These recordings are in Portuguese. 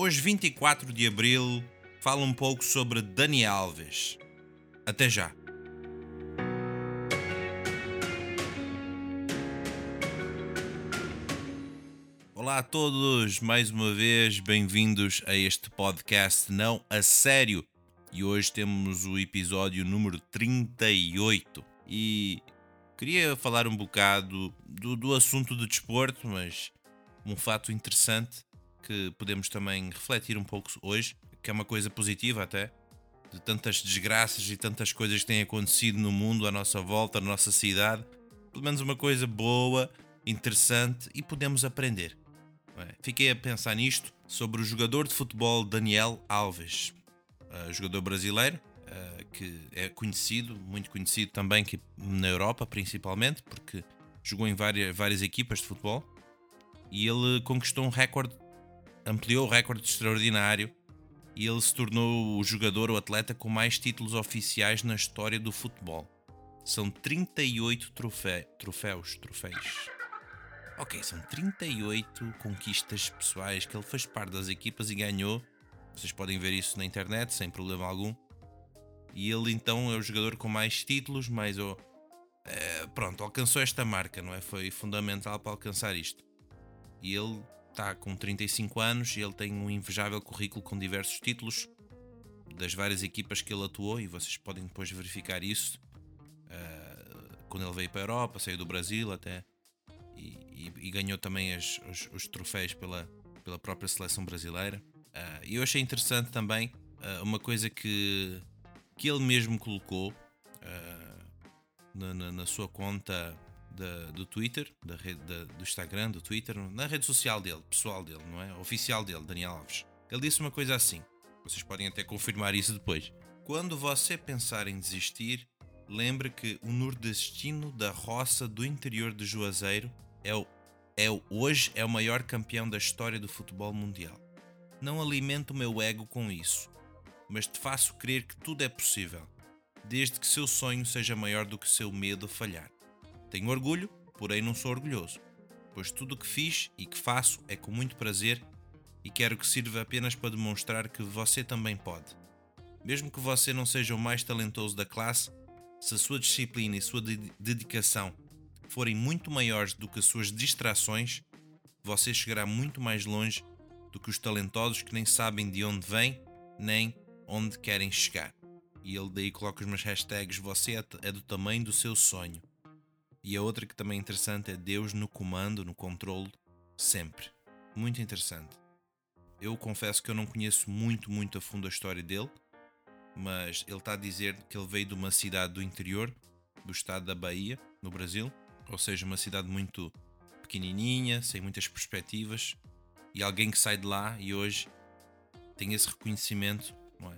Hoje, 24 de abril, falo um pouco sobre Dani Alves. Até já. Olá a todos, mais uma vez bem-vindos a este podcast Não a Sério. E hoje temos o episódio número 38. E queria falar um bocado do, do assunto do desporto, mas um fato interessante que podemos também refletir um pouco hoje, que é uma coisa positiva até, de tantas desgraças e tantas coisas que têm acontecido no mundo, à nossa volta, na nossa cidade. Pelo menos uma coisa boa, interessante e podemos aprender. Fiquei a pensar nisto sobre o jogador de futebol Daniel Alves, uh, jogador brasileiro uh, que é conhecido, muito conhecido também que na Europa principalmente, porque jogou em várias, várias equipas de futebol e ele conquistou um recorde, ampliou o recorde extraordinário e ele se tornou o jogador ou atleta com mais títulos oficiais na história do futebol. São 38 trofé, troféus, troféus. Ok, são 38 conquistas pessoais que ele fez parte das equipas e ganhou. Vocês podem ver isso na internet sem problema algum. E ele então é o jogador com mais títulos, mais o. É, pronto, alcançou esta marca, não é? Foi fundamental para alcançar isto. E ele está com 35 anos e ele tem um invejável currículo com diversos títulos das várias equipas que ele atuou. E vocês podem depois verificar isso. Uh, quando ele veio para a Europa, saiu do Brasil até e, e, ganhou também as, os, os, troféus pela, pela própria seleção brasileira. Uh, e eu achei interessante também uh, uma coisa que, que ele mesmo colocou uh, na, na, na, sua conta da, do Twitter, da rede, da, do Instagram, do Twitter, na rede social dele, pessoal dele, não é? Oficial dele, Daniel Alves. Ele disse uma coisa assim. Vocês podem até confirmar isso depois. Quando você pensar em desistir, lembre que o nordestino da roça do interior de Juazeiro é o, é o, hoje é o maior campeão da história do futebol mundial. Não alimento o meu ego com isso, mas te faço crer que tudo é possível, desde que seu sonho seja maior do que seu medo a falhar. Tenho orgulho, porém não sou orgulhoso, pois tudo o que fiz e que faço é com muito prazer e quero que sirva apenas para demonstrar que você também pode. Mesmo que você não seja o mais talentoso da classe, se a sua disciplina e sua dedicação forem muito maiores do que as suas distrações, você chegará muito mais longe do que os talentosos que nem sabem de onde vêm nem onde querem chegar. E ele daí coloca os meus hashtags você é, é do tamanho do seu sonho. E a outra que também é interessante é Deus no comando, no controle, sempre. Muito interessante. Eu confesso que eu não conheço muito, muito a fundo a história dele, mas ele está a dizer que ele veio de uma cidade do interior, do estado da Bahia, no Brasil, ou seja, uma cidade muito pequenininha, sem muitas perspectivas, e alguém que sai de lá e hoje tem esse reconhecimento, não é?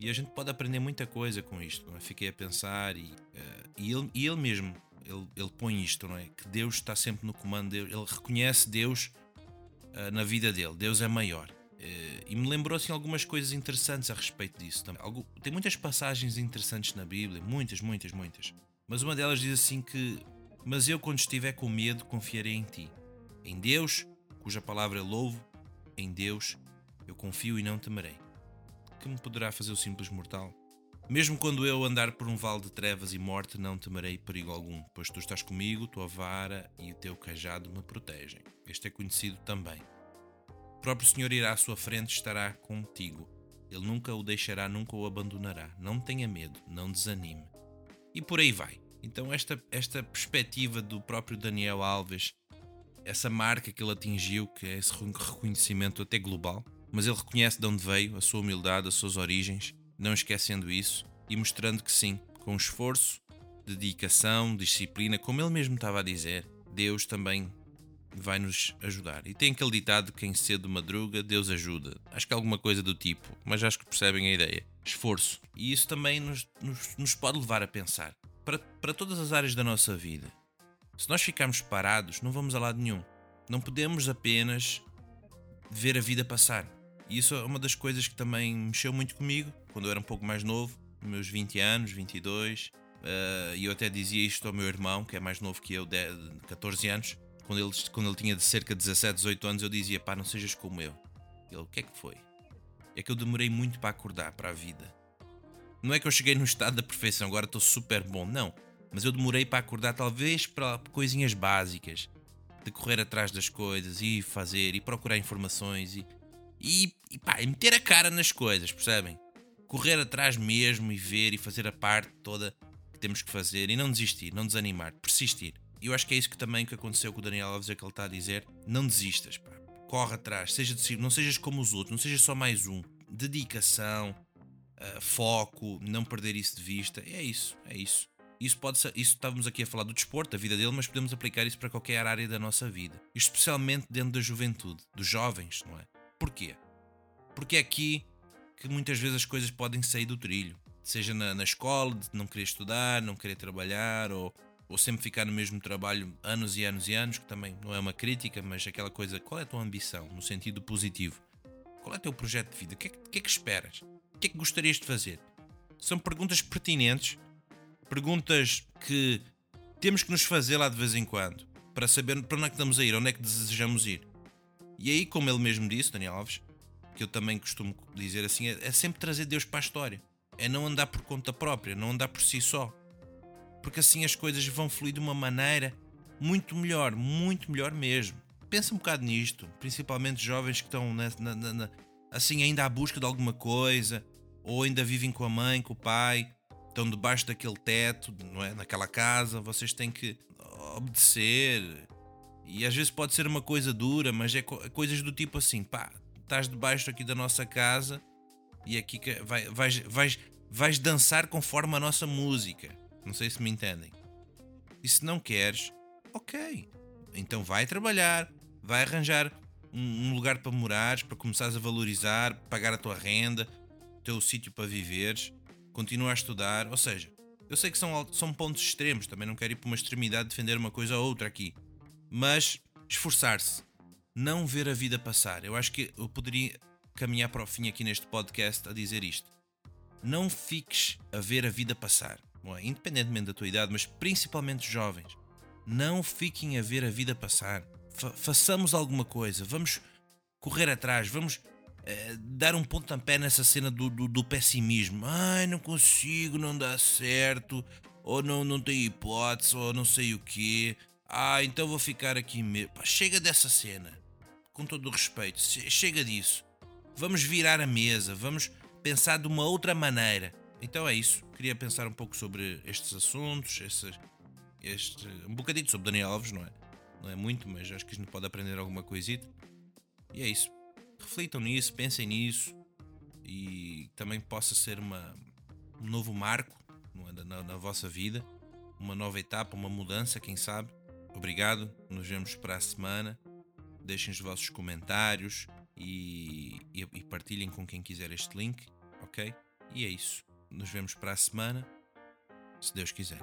E a gente pode aprender muita coisa com isto, não é? Fiquei a pensar e, uh, e, ele, e ele mesmo, ele, ele põe isto, não é? Que Deus está sempre no comando, ele reconhece Deus uh, na vida dele, Deus é maior. Uh, e me lembrou assim algumas coisas interessantes a respeito disso. Algo, tem muitas passagens interessantes na Bíblia, muitas, muitas, muitas. Mas uma delas diz assim que mas eu, quando estiver com medo, confiarei em ti. Em Deus, cuja palavra louvo, em Deus eu confio e não temerei. Que me poderá fazer o simples mortal? Mesmo quando eu andar por um vale de trevas e morte, não temerei perigo algum, pois tu estás comigo, tua vara e o teu cajado me protegem. Este é conhecido também. O próprio Senhor irá à sua frente estará contigo. Ele nunca o deixará, nunca o abandonará. Não tenha medo, não desanime. E por aí vai. Então, esta, esta perspectiva do próprio Daniel Alves, essa marca que ele atingiu, que é esse reconhecimento até global, mas ele reconhece de onde veio, a sua humildade, as suas origens, não esquecendo isso e mostrando que sim, com esforço, dedicação, disciplina, como ele mesmo estava a dizer, Deus também vai nos ajudar. E tem aquele ditado: quem cedo madruga, Deus ajuda. Acho que é alguma coisa do tipo, mas acho que percebem a ideia. Esforço. E isso também nos, nos, nos pode levar a pensar para, para todas as áreas da nossa vida. Se nós ficarmos parados, não vamos a lado nenhum. Não podemos apenas ver a vida passar. E isso é uma das coisas que também mexeu muito comigo quando eu era um pouco mais novo, meus 20 anos, 22. Uh, e eu até dizia isto ao meu irmão, que é mais novo que eu, de 14 anos quando ele, quando ele tinha de cerca de 17, 18 anos, eu dizia: pá, não sejas como eu. Ele, o que é que foi? É que eu demorei muito para acordar para a vida. Não é que eu cheguei no estado da perfeição, agora estou super bom, não. Mas eu demorei para acordar, talvez para coisinhas básicas, de correr atrás das coisas e fazer e procurar informações e, e, e, pá, meter a cara nas coisas, percebem? Correr atrás mesmo e ver e fazer a parte toda que temos que fazer e não desistir, não desanimar, persistir. E eu acho que é isso que também que aconteceu com o Daniel Alves, é que ele está a dizer: não desistas, pá. corre atrás, seja de si, não sejas como os outros, não sejas só mais um. Dedicação, uh, foco, não perder isso de vista. É isso, é isso. Isso pode ser, isso estávamos aqui a falar do desporto, da vida dele, mas podemos aplicar isso para qualquer área da nossa vida, especialmente dentro da juventude, dos jovens, não é? Porquê? Porque é aqui que muitas vezes as coisas podem sair do trilho, seja na, na escola, de não querer estudar, não querer trabalhar, ou ou sempre ficar no mesmo trabalho anos e anos e anos, que também não é uma crítica, mas aquela coisa, qual é a tua ambição no sentido positivo? Qual é o teu projeto de vida? O que é que, é que esperas? O que é que gostarias de fazer? São perguntas pertinentes, perguntas que temos que nos fazer lá de vez em quando, para saber para onde é que estamos a ir, onde é que desejamos ir. E aí, como ele mesmo disse, Daniel Alves, que eu também costumo dizer assim, é, é sempre trazer Deus para a história. É não andar por conta própria, não andar por si só porque assim as coisas vão fluir de uma maneira muito melhor, muito melhor mesmo. Pensa um bocado nisto, principalmente jovens que estão na, na, na, assim ainda à busca de alguma coisa, ou ainda vivem com a mãe, com o pai, estão debaixo daquele teto, não é? naquela casa, vocês têm que obedecer. E às vezes pode ser uma coisa dura, mas é, co coisas do tipo assim, pá, estás debaixo aqui da nossa casa e aqui vai, vais, vais, vais dançar conforme a nossa música. Não sei se me entendem. E se não queres, ok. Então vai trabalhar, vai arranjar um, lugar para morares, para começares a valorizar, pagar a tua renda, o teu sítio para viveres, continua a estudar. Ou seja, eu sei que são, são pontos extremos, também não quero ir para uma extremidade defender uma coisa ou outra aqui. Mas esforçar-se, não ver a vida passar. Eu acho que eu poderia caminhar para o fim aqui neste podcast a dizer isto. Não fiques a ver a vida passar independentemente da tua idade, mas principalmente jovens, não fiquem a ver a vida passar. Fa façamos alguma coisa, vamos correr atrás, vamos eh, dar um pontapé nessa cena do, do, do, pessimismo. Ai, não consigo, não dá certo, ou não, não tem hipótese, ou não sei o quê. Ah, então vou ficar aqui mesmo. chega dessa cena, com todo o respeito, chega disso. Vamos virar a mesa, vamos pensar de uma outra maneira. Então é isso. Queria pensar um pouco sobre estes assuntos, estes, este, um bocadinho sobre Daniel Alves, não é? Não é muito, mas acho que a gente pode aprender alguma coisita. E é isso. Reflitam nisso, pensem nisso e também possa ser uma, um novo marco é? na, na vossa vida, uma nova etapa, uma mudança, quem sabe. Obrigado, nos vemos para a semana. Deixem os vossos comentários e, e, e partilhem com quem quiser este link, ok? E é isso. Nos vemos para a semana, se Deus quiser.